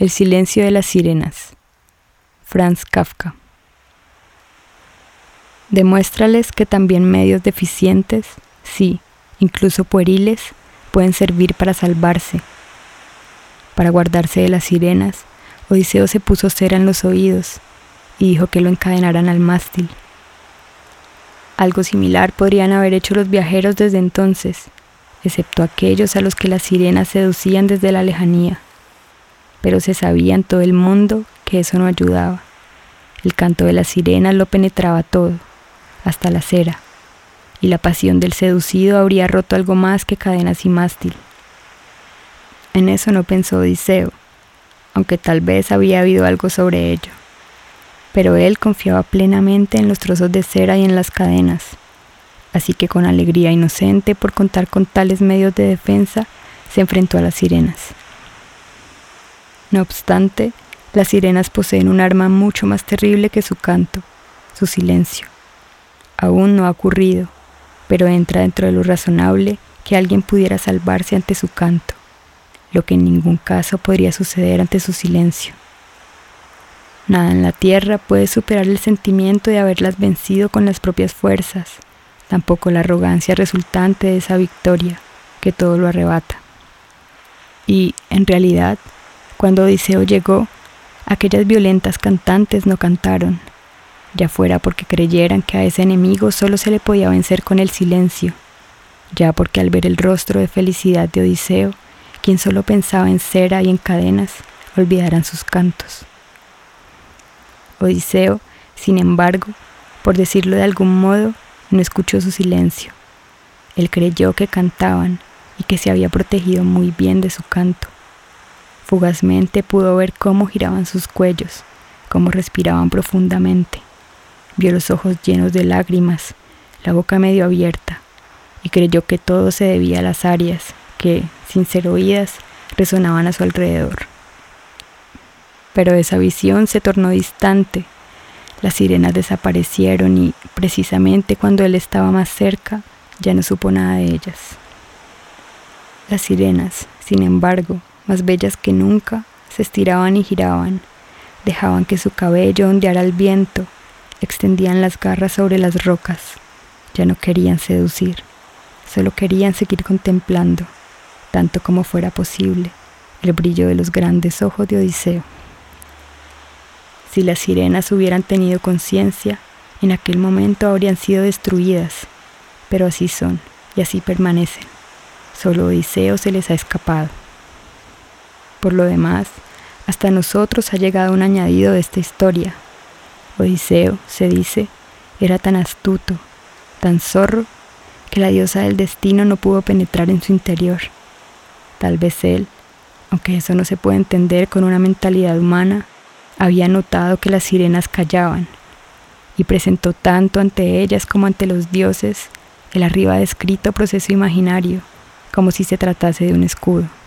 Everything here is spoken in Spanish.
El silencio de las sirenas. Franz Kafka. Demuéstrales que también medios deficientes, sí, incluso pueriles, pueden servir para salvarse. Para guardarse de las sirenas, Odiseo se puso cera en los oídos y dijo que lo encadenaran al mástil. Algo similar podrían haber hecho los viajeros desde entonces, excepto aquellos a los que las sirenas seducían desde la lejanía pero se sabía en todo el mundo que eso no ayudaba. El canto de las sirenas lo penetraba todo, hasta la cera, y la pasión del seducido habría roto algo más que cadenas y mástil. En eso no pensó Odiseo, aunque tal vez había habido algo sobre ello. Pero él confiaba plenamente en los trozos de cera y en las cadenas, así que con alegría inocente por contar con tales medios de defensa, se enfrentó a las sirenas. No obstante, las sirenas poseen un arma mucho más terrible que su canto, su silencio. Aún no ha ocurrido, pero entra dentro de lo razonable que alguien pudiera salvarse ante su canto, lo que en ningún caso podría suceder ante su silencio. Nada en la tierra puede superar el sentimiento de haberlas vencido con las propias fuerzas, tampoco la arrogancia resultante de esa victoria, que todo lo arrebata. Y, en realidad, cuando Odiseo llegó, aquellas violentas cantantes no cantaron, ya fuera porque creyeran que a ese enemigo solo se le podía vencer con el silencio, ya porque al ver el rostro de felicidad de Odiseo, quien solo pensaba en cera y en cadenas, olvidaran sus cantos. Odiseo, sin embargo, por decirlo de algún modo, no escuchó su silencio. Él creyó que cantaban y que se había protegido muy bien de su canto. Fugazmente pudo ver cómo giraban sus cuellos, cómo respiraban profundamente. Vio los ojos llenos de lágrimas, la boca medio abierta, y creyó que todo se debía a las arias que, sin ser oídas, resonaban a su alrededor. Pero esa visión se tornó distante. Las sirenas desaparecieron y, precisamente cuando él estaba más cerca, ya no supo nada de ellas. Las sirenas, sin embargo, más bellas que nunca, se estiraban y giraban, dejaban que su cabello ondeara al viento, extendían las garras sobre las rocas, ya no querían seducir, solo querían seguir contemplando, tanto como fuera posible, el brillo de los grandes ojos de Odiseo. Si las sirenas hubieran tenido conciencia, en aquel momento habrían sido destruidas, pero así son y así permanecen. Solo Odiseo se les ha escapado. Por lo demás, hasta nosotros ha llegado un añadido de esta historia. Odiseo, se dice, era tan astuto, tan zorro, que la diosa del destino no pudo penetrar en su interior. Tal vez él, aunque eso no se puede entender con una mentalidad humana, había notado que las sirenas callaban y presentó tanto ante ellas como ante los dioses el arriba descrito proceso imaginario, como si se tratase de un escudo.